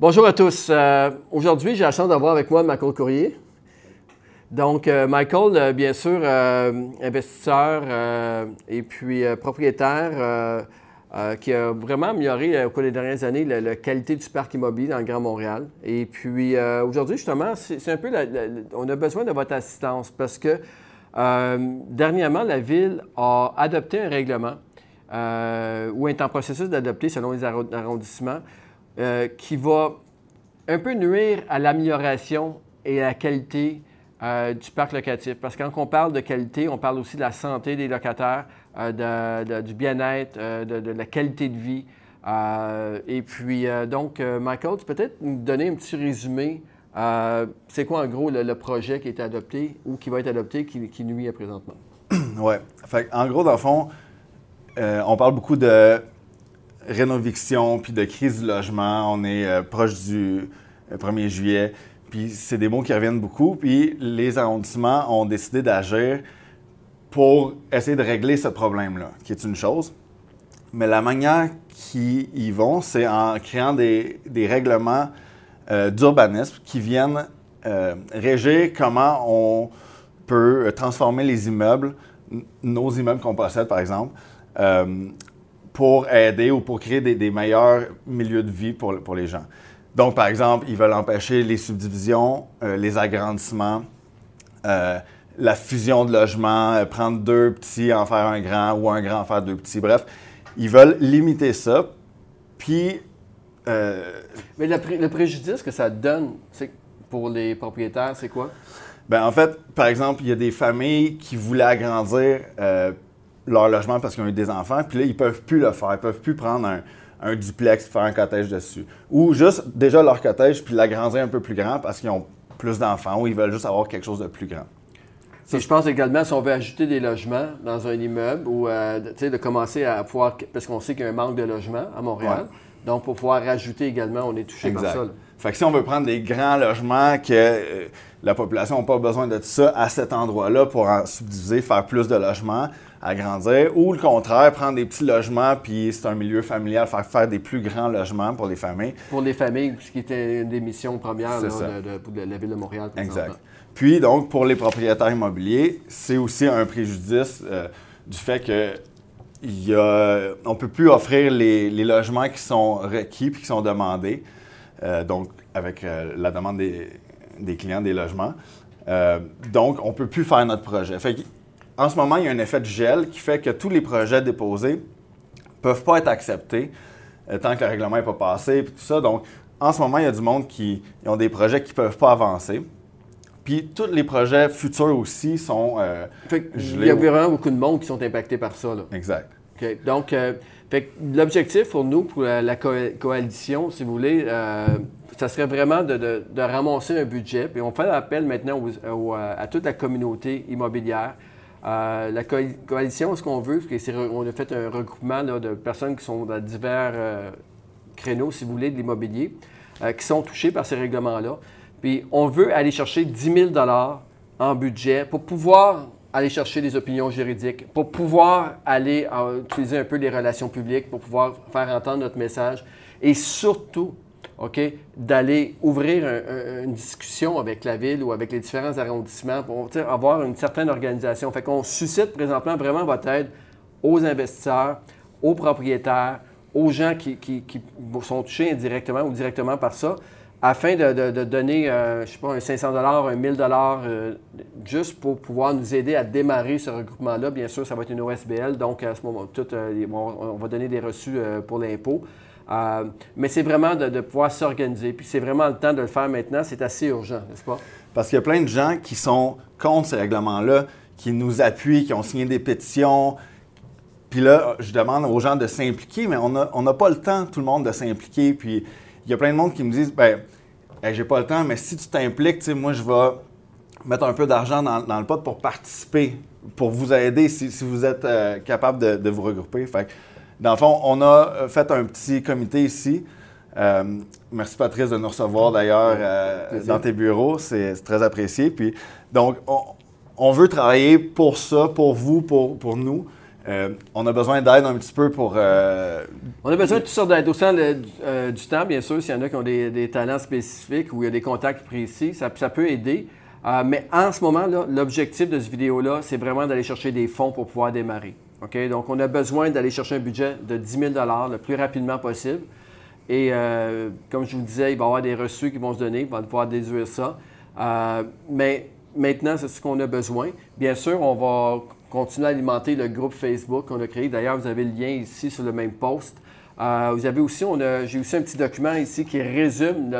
Bonjour à tous. Euh, aujourd'hui, j'ai la chance d'avoir avec moi Michael Courrier. Donc, euh, Michael, euh, bien sûr, investisseur et puis propriétaire qui a vraiment amélioré au cours des dernières années la, qualité du parc immobilier dans Grand Montréal. Et puis, aujourd'hui, justement, c'est un peu, on a besoin de votre assistance parce que dernièrement, la Ville a adopté un règlement ou est en processus d'adopter selon les arrondissements qui va un peu nuire à l'amélioration et à la qualité euh, du parc locatif. Parce que quand on parle de qualité, on parle aussi de la santé des locataires, euh, du bien-être, euh, de, la qualité de vie. et puis, donc, Michael, tu peux peut-être nous donner un petit résumé. c'est quoi, en gros, le, projet qui été adopté ou qui va être adopté qui, qui nuit à présentement? Oui. En gros, dans le fond, on parle beaucoup de rénoviction puis de crise du logement. On est proche du 1er juillet. Puis c'est des mots qui reviennent beaucoup. Puis les arrondissements ont décidé d'agir pour essayer de régler ce problème-là, qui est une chose. Mais la manière qu'ils y vont, c'est en créant des, règlements euh, d'urbanisme qui viennent euh, régir comment on peut transformer les immeubles, nos immeubles qu'on possède par exemple, euh, pour aider ou pour créer des, meilleurs milieux de vie pour, pour les gens. Donc, par exemple, ils veulent empêcher les subdivisions, euh, les agrandissements, euh, la fusion de logements, euh, prendre deux petits, en faire un grand, ou un grand, en faire deux petits. Bref, ils veulent limiter ça. Puis. Mais le, préjudice que ça donne pour les propriétaires, c'est quoi? Bien, en fait, par exemple, il y a des familles qui voulaient agrandir leur logement parce qu'ils ont eu des enfants, puis là, ils ne peuvent plus le faire. Ils ne peuvent plus prendre un un duplex, faire un cottage dessus. Ou juste déjà leur cottage, puis l'agrandir un peu plus grand parce qu'ils ont plus d'enfants ou ils veulent juste avoir quelque chose de plus grand. je pense également, si on veut ajouter des logements dans un immeuble ou euh, de commencer à pouvoir, parce qu'on sait qu'il y a un manque de logements à Montréal, donc pour pouvoir rajouter également, on est touché par ça. Fait que si on veut prendre des grands logements que euh, la population n'a pas besoin de tout ça à cet endroit-là pour en subdiviser, faire plus de logements, agrandir, ou le contraire, prendre des petits logements, puis c'est un milieu familial, faire faire des plus grands logements pour les familles. Pour les familles, ce qui était une des missions premières de, la Ville de Montréal. Exact. Puis, donc, pour les propriétaires immobiliers, c'est aussi un préjudice euh, du fait que il on ne peut plus offrir les, logements qui sont requis et qui sont demandés, euh, donc avec euh, la demande des, clients des logements. donc, on ne peut plus faire notre projet. Fait en ce moment, il y a un effet de gel qui fait que tous les projets déposés ne peuvent pas être acceptés euh, tant que le règlement n'est pas passé et tout ça. Donc, en ce moment, il y a du monde qui ont des projets qui ne peuvent pas avancer. Puis tous les projets futurs aussi sont euh, Il y a vraiment beaucoup de monde qui sont impactés par ça. Exact. Donc, euh, l'objectif pour nous, pour la, coalition, si vous voulez, ça serait vraiment de, ramasser un budget. Puis on fait appel maintenant à toute la communauté immobilière euh, la coalition, ce qu'on veut, c'est on a fait un regroupement de personnes qui sont dans divers euh, créneaux, si vous voulez, de l'immobilier, euh, qui sont touchés par ces règlements-là. Puis on veut aller chercher 10 000 en budget pour pouvoir aller chercher des opinions juridiques, pour pouvoir aller utiliser un peu les relations publiques, pour pouvoir faire entendre notre message et surtout OK, d'aller ouvrir une discussion avec la ville ou avec les différents arrondissements pour avoir une certaine organisation. Fait qu'on suscite présentement vraiment votre aide aux investisseurs, aux propriétaires, aux gens qui, sont touchés indirectement ou directement par ça, afin de, donner, euh, je sais pas, un 500 un 1000 euh, juste pour pouvoir nous aider à démarrer ce regroupement-là. Bien sûr, ça va être une OSBL, donc à ce moment, tout, euh, on va donner des reçus pour l'impôt. Euh, mais c'est vraiment de, pouvoir s'organiser. Puis c'est vraiment le temps de le faire maintenant. C'est assez urgent, n'est-ce pas? Parce qu'il y a plein de gens qui sont contre ces règlements-là, qui nous appuient, qui ont signé des pétitions. Puis là, je demande aux gens de s'impliquer, mais on n'a pas le temps, tout le monde, de s'impliquer. Puis il y a plein de monde qui me disent, ben, j'ai pas le temps, mais si tu t'impliques, moi, je vais mettre un peu d'argent dans, le pot pour participer, pour vous aider si, vous êtes euh, capable de, de, vous regrouper. Fait dans le fond, on a euh, fait un petit comité ici. Euh, merci Patrice de nous recevoir d'ailleurs euh, dans tes bureaux, c'est très apprécié. Puis, donc, on, veut travailler pour ça, pour vous, pour, pour nous. Euh, on a besoin d'aide un petit peu pour. euh, On a besoin de toutes sortes d'aide. Au sein de- euh, du temps, bien sûr, s'il y en a qui ont des, talents spécifiques ou il y a des contacts précis, ça, peut aider. Mais en ce moment, l'objectif de cette vidéo-là, c'est vraiment d'aller chercher des fonds pour pouvoir démarrer. Donc, on a besoin d'aller chercher un budget de 10 000 le plus rapidement possible. Et comme je vous disais, il va y avoir des reçus qui vont se donner, on va pouvoir déduire ça. Mais maintenant, c'est ce qu'on a besoin. Bien sûr, on va continuer à alimenter le groupe Facebook qu'on a créé. D'ailleurs, vous avez le lien ici sur le même post. Euh, vous avez aussi, j'ai aussi un petit document ici qui résume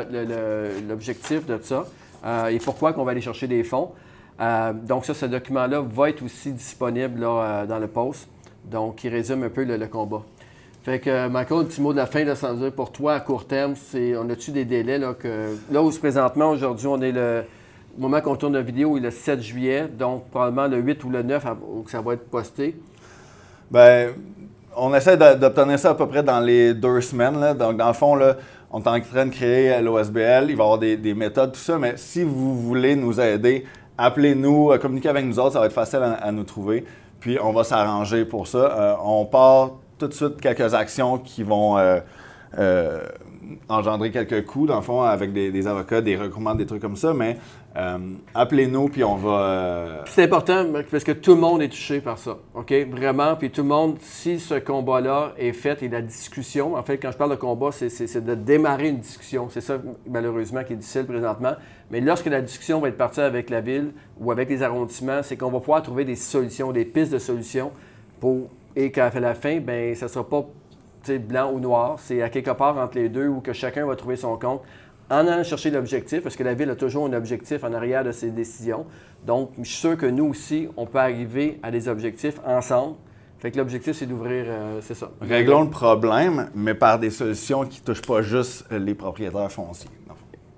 l'objectif de ça euh, et pourquoi qu'on va aller chercher des fonds. Euh, donc ça, ce document-là va être aussi disponible dans le post, donc qui résume un peu le, combat. Fait que, Michael, un petit mot de la fin, là, sans dire pour toi, à court terme, c'est, on a-tu des délais là, que, là où présentement, aujourd'hui, on est le, au moment qu'on tourne la vidéo, il est le 7 juillet, donc probablement le 8 ou le 9 à- où ça va être posté. Ben, on essaie d'obtenir ça à peu près dans les deux semaines. là. Donc, dans le fond, là, on est en train de créer l'OSBL. Il va y avoir des, des méthodes, tout ça. Mais si vous voulez nous aider, appelez-nous, euh, communiquez avec nous autres. Ça va être facile à, nous trouver. Puis, on va s'arranger pour ça. Euh, on part tout de suite quelques actions qui vont euh, engendrer quelques coûts, dans le fond, avec des, avocats, des recours, des trucs comme ça. Mais euh, appelez-nous, puis on va. euh, C'est important parce que tout le monde est touché par ça, OK? Vraiment, puis tout le monde, si ce combat-là est fait et la discussion, en fait, quand je parle de combat, c'est- de démarrer une discussion. C'est ça, malheureusement, qui est difficile présentement. Mais lorsque la discussion va être partie avec la ville ou avec les arrondissements, c'est qu'on va pouvoir trouver des solutions, des pistes de solutions pour... Et qu'à la fin, ben ça ne sera pas blanc ou noir. C'est à quelque part entre les deux où que chacun va trouver son compte en allant chercher l'objectif, parce que la ville a toujours un objectif en arrière de ses décisions. Donc, je suis sûr que nous aussi, on peut arriver à des objectifs ensemble. Fait que l'objectif, c'est d'ouvrir, euh, c'est ça. Réglons le problème, mais par des solutions qui ne touchent pas juste les propriétaires fonciers.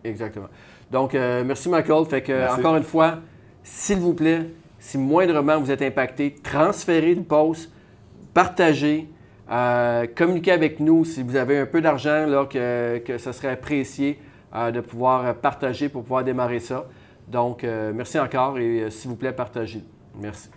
Exactement. Donc, euh, merci Michael. Fait que, Merci. encore une fois, s'il vous plaît, si moindrement vous êtes impacté, transférez le post, partagez, euh, communiquez avec nous si vous avez un peu d'argent, que, que ce serait apprécié euh, de pouvoir euh, partager pour pouvoir démarrer ça. Donc, merci encore et s'il vous plaît, partagez. Merci.